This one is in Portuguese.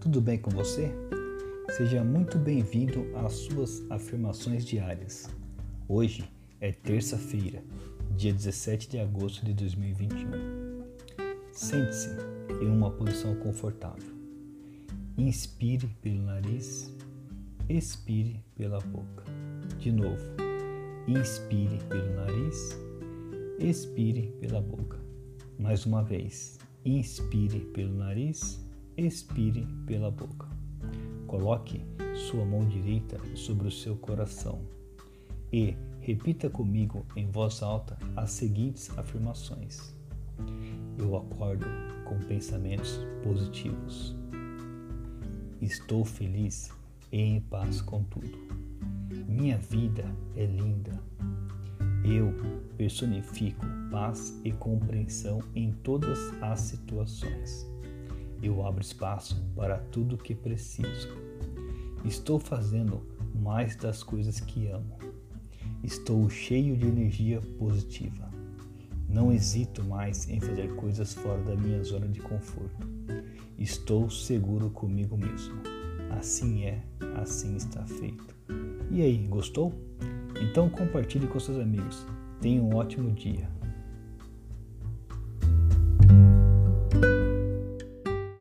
tudo bem com você? Seja muito bem-vindo às suas afirmações diárias. Hoje é terça-feira, dia 17 de agosto de 2021. Sente-se em uma posição confortável. Inspire pelo nariz, expire pela boca. De novo, inspire pelo nariz, expire pela boca. Mais uma vez, inspire pelo nariz, expire pela boca. Coloque sua mão direita sobre o seu coração e repita comigo em voz alta as seguintes afirmações. Eu acordo com pensamentos positivos. Estou feliz e em paz com tudo. Minha vida é linda. Eu personifico paz e compreensão em todas as situações. Eu abro espaço para tudo que preciso. Estou fazendo mais das coisas que amo. Estou cheio de energia positiva. Não hesito mais em fazer coisas fora da minha zona de conforto. Estou seguro comigo mesmo. Assim é, assim está feito. E aí, gostou? Então compartilhe com seus amigos. Tenha um ótimo dia.